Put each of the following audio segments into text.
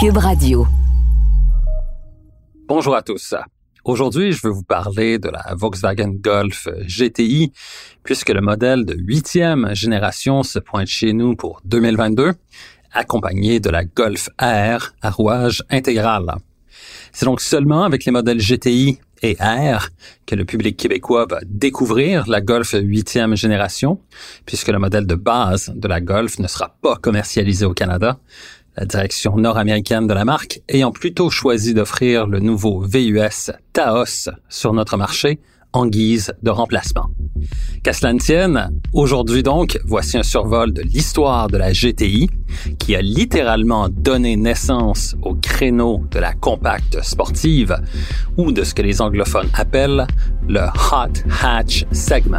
Cube Radio. Bonjour à tous. Aujourd'hui, je veux vous parler de la Volkswagen Golf GTI, puisque le modèle de huitième génération se pointe chez nous pour 2022, accompagné de la Golf R à rouage intégral. C'est donc seulement avec les modèles GTI et R que le public québécois va découvrir la Golf 8e génération, puisque le modèle de base de la Golf ne sera pas commercialisé au Canada. La direction nord-américaine de la marque ayant plutôt choisi d'offrir le nouveau VUS Taos sur notre marché en guise de remplacement. Qu'à cela ne tienne, aujourd'hui donc, voici un survol de l'histoire de la GTI qui a littéralement donné naissance au créneau de la compacte sportive ou de ce que les anglophones appellent le Hot Hatch Segment.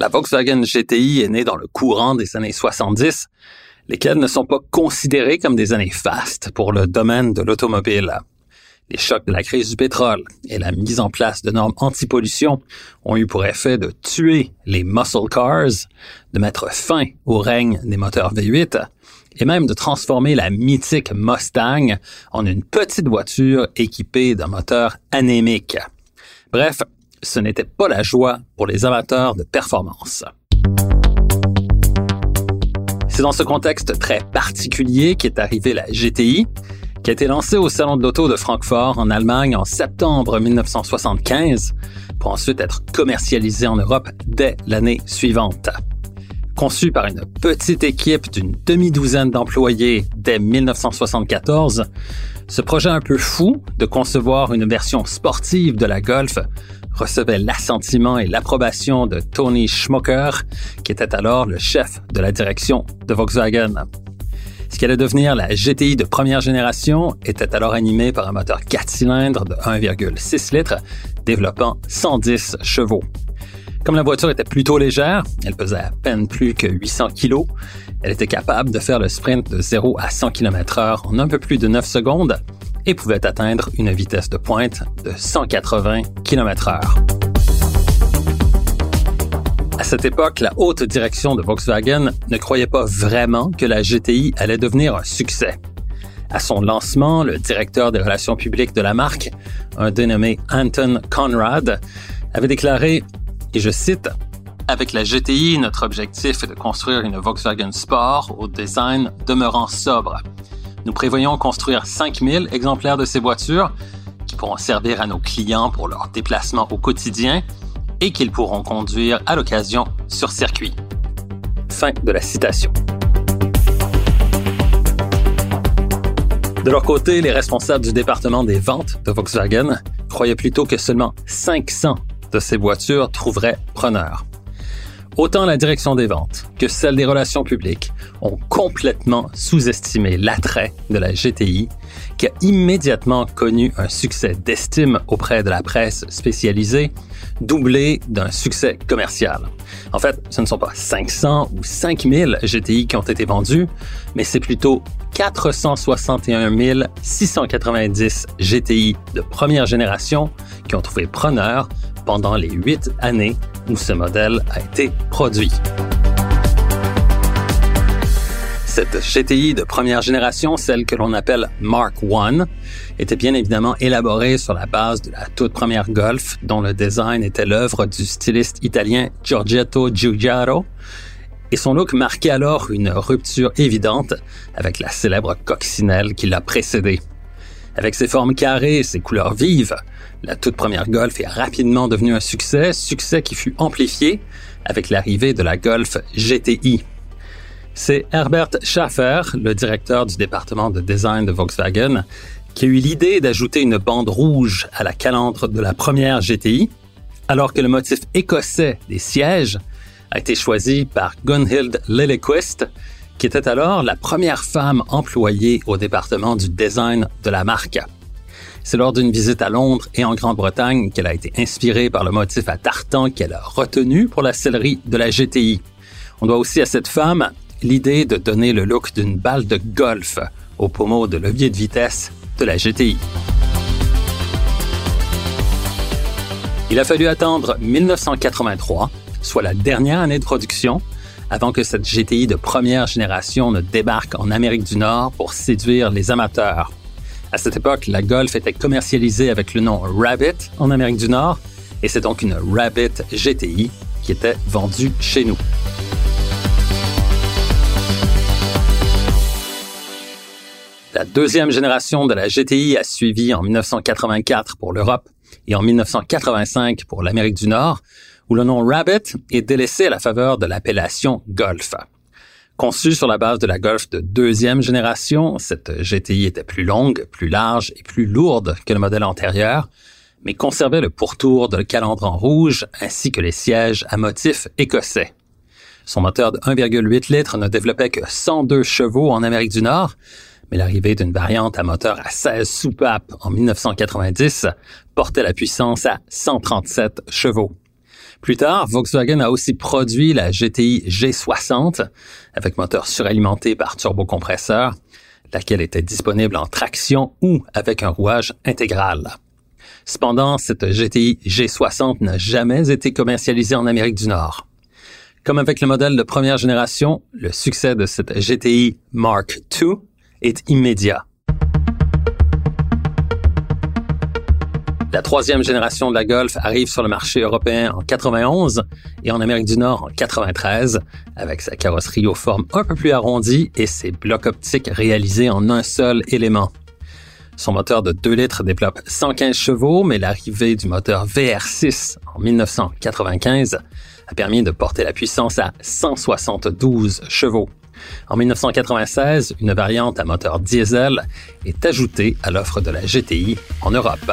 La Volkswagen GTI est née dans le courant des années 70, lesquelles ne sont pas considérées comme des années fastes pour le domaine de l'automobile. Les chocs de la crise du pétrole et la mise en place de normes anti-pollution ont eu pour effet de tuer les muscle cars, de mettre fin au règne des moteurs V8 et même de transformer la mythique Mustang en une petite voiture équipée d'un moteur anémique. Bref, ce n'était pas la joie pour les amateurs de performance. C'est dans ce contexte très particulier qu'est arrivée la GTI, qui a été lancée au Salon de l'Auto de Francfort en Allemagne en septembre 1975 pour ensuite être commercialisée en Europe dès l'année suivante. Conçue par une petite équipe d'une demi-douzaine d'employés dès 1974, ce projet un peu fou de concevoir une version sportive de la Golf recevait l'assentiment et l'approbation de Tony Schmucker, qui était alors le chef de la direction de Volkswagen. Ce qui allait devenir la GTI de première génération était alors animé par un moteur 4 cylindres de 1,6 litres, développant 110 chevaux. Comme la voiture était plutôt légère, elle pesait à peine plus que 800 kg, elle était capable de faire le sprint de 0 à 100 km h en un peu plus de 9 secondes et pouvait atteindre une vitesse de pointe de 180 km h à cette époque, la haute direction de Volkswagen ne croyait pas vraiment que la GTI allait devenir un succès. À son lancement, le directeur des relations publiques de la marque, un dénommé Anton Conrad, avait déclaré, et je cite, Avec la GTI, notre objectif est de construire une Volkswagen Sport au design demeurant sobre. Nous prévoyons construire 5000 exemplaires de ces voitures qui pourront servir à nos clients pour leurs déplacements au quotidien et qu'ils pourront conduire à l'occasion sur circuit. Fin de la citation. De leur côté, les responsables du département des ventes de Volkswagen croyaient plutôt que seulement 500 de ces voitures trouveraient preneur. Autant la direction des ventes que celle des relations publiques ont complètement sous-estimé l'attrait de la GTI, qui a immédiatement connu un succès d'estime auprès de la presse spécialisée, doublé d'un succès commercial. En fait, ce ne sont pas 500 ou 5000 GTI qui ont été vendus, mais c'est plutôt 461 690 GTI de première génération qui ont trouvé preneur pendant les huit années où ce modèle a été produit. Cette GTI de première génération, celle que l'on appelle Mark I, était bien évidemment élaborée sur la base de la toute première Golf, dont le design était l'œuvre du styliste italien Giorgetto Giugiaro, et son look marquait alors une rupture évidente avec la célèbre coccinelle qui l'a précédée. Avec ses formes carrées et ses couleurs vives, la toute première Golf est rapidement devenue un succès, succès qui fut amplifié avec l'arrivée de la Golf GTI. C'est Herbert Schaffer, le directeur du département de design de Volkswagen, qui a eu l'idée d'ajouter une bande rouge à la calandre de la première GTI, alors que le motif écossais des sièges a été choisi par Gunhild Lillequist, qui était alors la première femme employée au département du design de la marque. C'est lors d'une visite à Londres et en Grande-Bretagne qu'elle a été inspirée par le motif à tartan qu'elle a retenu pour la sellerie de la GTI. On doit aussi à cette femme l'idée de donner le look d'une balle de golf au pommeau de levier de vitesse de la GTI. Il a fallu attendre 1983, soit la dernière année de production, avant que cette GTI de première génération ne débarque en Amérique du Nord pour séduire les amateurs. À cette époque, la Golf était commercialisée avec le nom Rabbit en Amérique du Nord, et c'est donc une Rabbit GTI qui était vendue chez nous. La deuxième génération de la GTI a suivi en 1984 pour l'Europe et en 1985 pour l'Amérique du Nord, où le nom Rabbit est délaissé à la faveur de l'appellation Golf. Conçue sur la base de la Golf de deuxième génération, cette GTI était plus longue, plus large et plus lourde que le modèle antérieur, mais conservait le pourtour de calandre en rouge ainsi que les sièges à motif écossais. Son moteur de 1,8 litres ne développait que 102 chevaux en Amérique du Nord, mais l'arrivée d'une variante à moteur à 16 soupapes en 1990 portait la puissance à 137 chevaux. Plus tard, Volkswagen a aussi produit la GTI G60 avec moteur suralimenté par turbocompresseur, laquelle était disponible en traction ou avec un rouage intégral. Cependant, cette GTI G60 n'a jamais été commercialisée en Amérique du Nord. Comme avec le modèle de première génération, le succès de cette GTI Mark II est immédiat. La troisième génération de la Golf arrive sur le marché européen en 91 et en Amérique du Nord en 93, avec sa carrosserie aux formes un peu plus arrondies et ses blocs optiques réalisés en un seul élément. Son moteur de 2 litres développe 115 chevaux, mais l'arrivée du moteur VR6 en 1995 a permis de porter la puissance à 172 chevaux. En 1996, une variante à moteur diesel est ajoutée à l'offre de la GTI en Europe.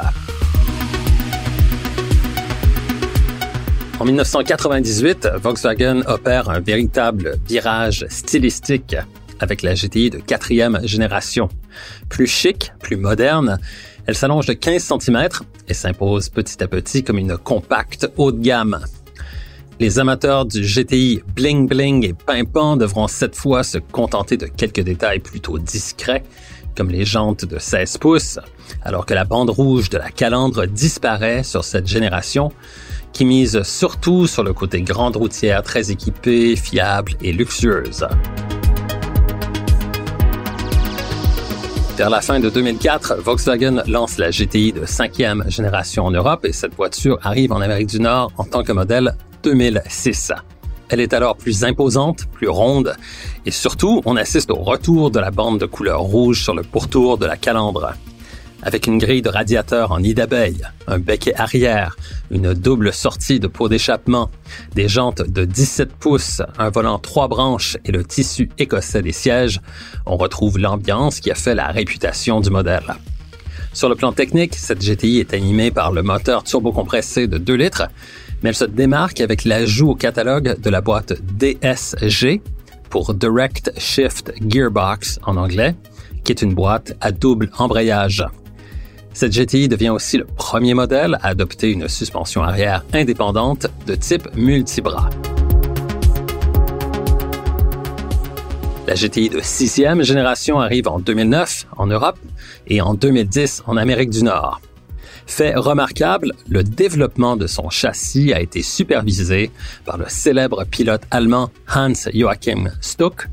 En 1998, Volkswagen opère un véritable virage stylistique avec la GTI de quatrième génération. Plus chic, plus moderne, elle s'allonge de 15 cm et s'impose petit à petit comme une compacte haut de gamme. Les amateurs du GTI bling bling et pimpant devront cette fois se contenter de quelques détails plutôt discrets, comme les jantes de 16 pouces, alors que la bande rouge de la calandre disparaît sur cette génération, qui mise surtout sur le côté grande routière très équipée, fiable et luxueuse. Vers la fin de 2004, Volkswagen lance la GTI de cinquième génération en Europe et cette voiture arrive en Amérique du Nord en tant que modèle 2006. Elle est alors plus imposante, plus ronde, et surtout, on assiste au retour de la bande de couleur rouge sur le pourtour de la calandre avec une grille de radiateur en nid d'abeille, un becquet arrière, une double sortie de pot d'échappement, des jantes de 17 pouces, un volant trois branches et le tissu écossais des sièges, on retrouve l'ambiance qui a fait la réputation du modèle. Sur le plan technique, cette GTI est animée par le moteur turbocompressé de 2 litres, mais elle se démarque avec l'ajout au catalogue de la boîte DSG pour Direct Shift Gearbox en anglais, qui est une boîte à double embrayage. Cette GTI devient aussi le premier modèle à adopter une suspension arrière indépendante de type multibras. La GTI de sixième génération arrive en 2009 en Europe et en 2010 en Amérique du Nord. Fait remarquable, le développement de son châssis a été supervisé par le célèbre pilote allemand Hans Joachim Stuck,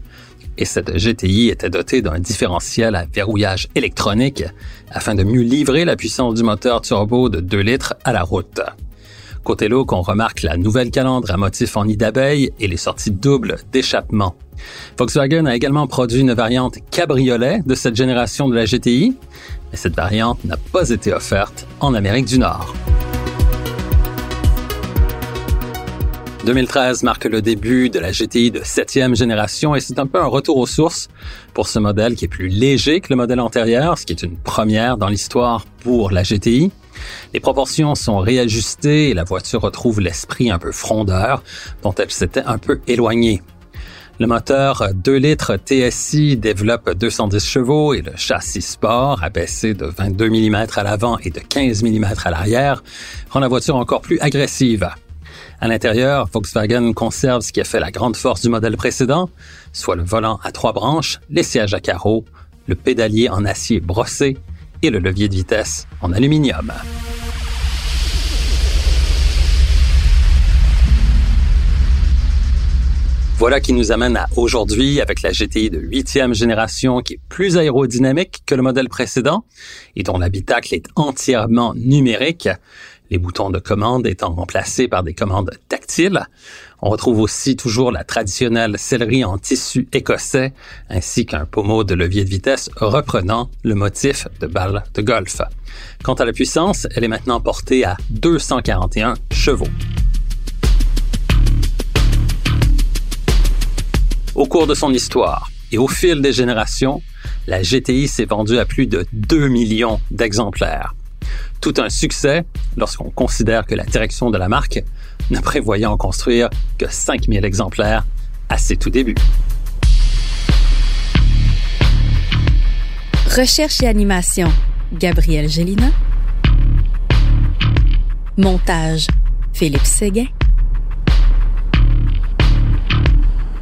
et cette GTI était dotée d'un différentiel à verrouillage électronique afin de mieux livrer la puissance du moteur turbo de 2 litres à la route. Côté look, on remarque la nouvelle calandre à motif en nid d'abeille et les sorties doubles d'échappement. Volkswagen a également produit une variante cabriolet de cette génération de la GTI, mais cette variante n'a pas été offerte en Amérique du Nord. 2013 marque le début de la GTI de septième génération et c'est un peu un retour aux sources pour ce modèle qui est plus léger que le modèle antérieur, ce qui est une première dans l'histoire pour la GTI. Les proportions sont réajustées et la voiture retrouve l'esprit un peu frondeur dont elle s'était un peu éloignée. Le moteur 2 litres TSI développe 210 chevaux et le châssis sport, abaissé de 22 mm à l'avant et de 15 mm à l'arrière, rend la voiture encore plus agressive. À l'intérieur, Volkswagen conserve ce qui a fait la grande force du modèle précédent, soit le volant à trois branches, les sièges à carreaux, le pédalier en acier brossé et le levier de vitesse en aluminium. Voilà qui nous amène à aujourd'hui avec la GTI de huitième génération qui est plus aérodynamique que le modèle précédent et dont l'habitacle est entièrement numérique, les boutons de commande étant remplacés par des commandes tactiles. On retrouve aussi toujours la traditionnelle sellerie en tissu écossais ainsi qu'un pommeau de levier de vitesse reprenant le motif de balle de golf. Quant à la puissance, elle est maintenant portée à 241 chevaux. Au cours de son histoire et au fil des générations, la GTI s'est vendue à plus de 2 millions d'exemplaires. Tout un succès lorsqu'on considère que la direction de la marque ne prévoyait en construire que 5000 exemplaires à ses tout débuts. Recherche et animation, Gabriel Gélina. Montage, Philippe Séguin.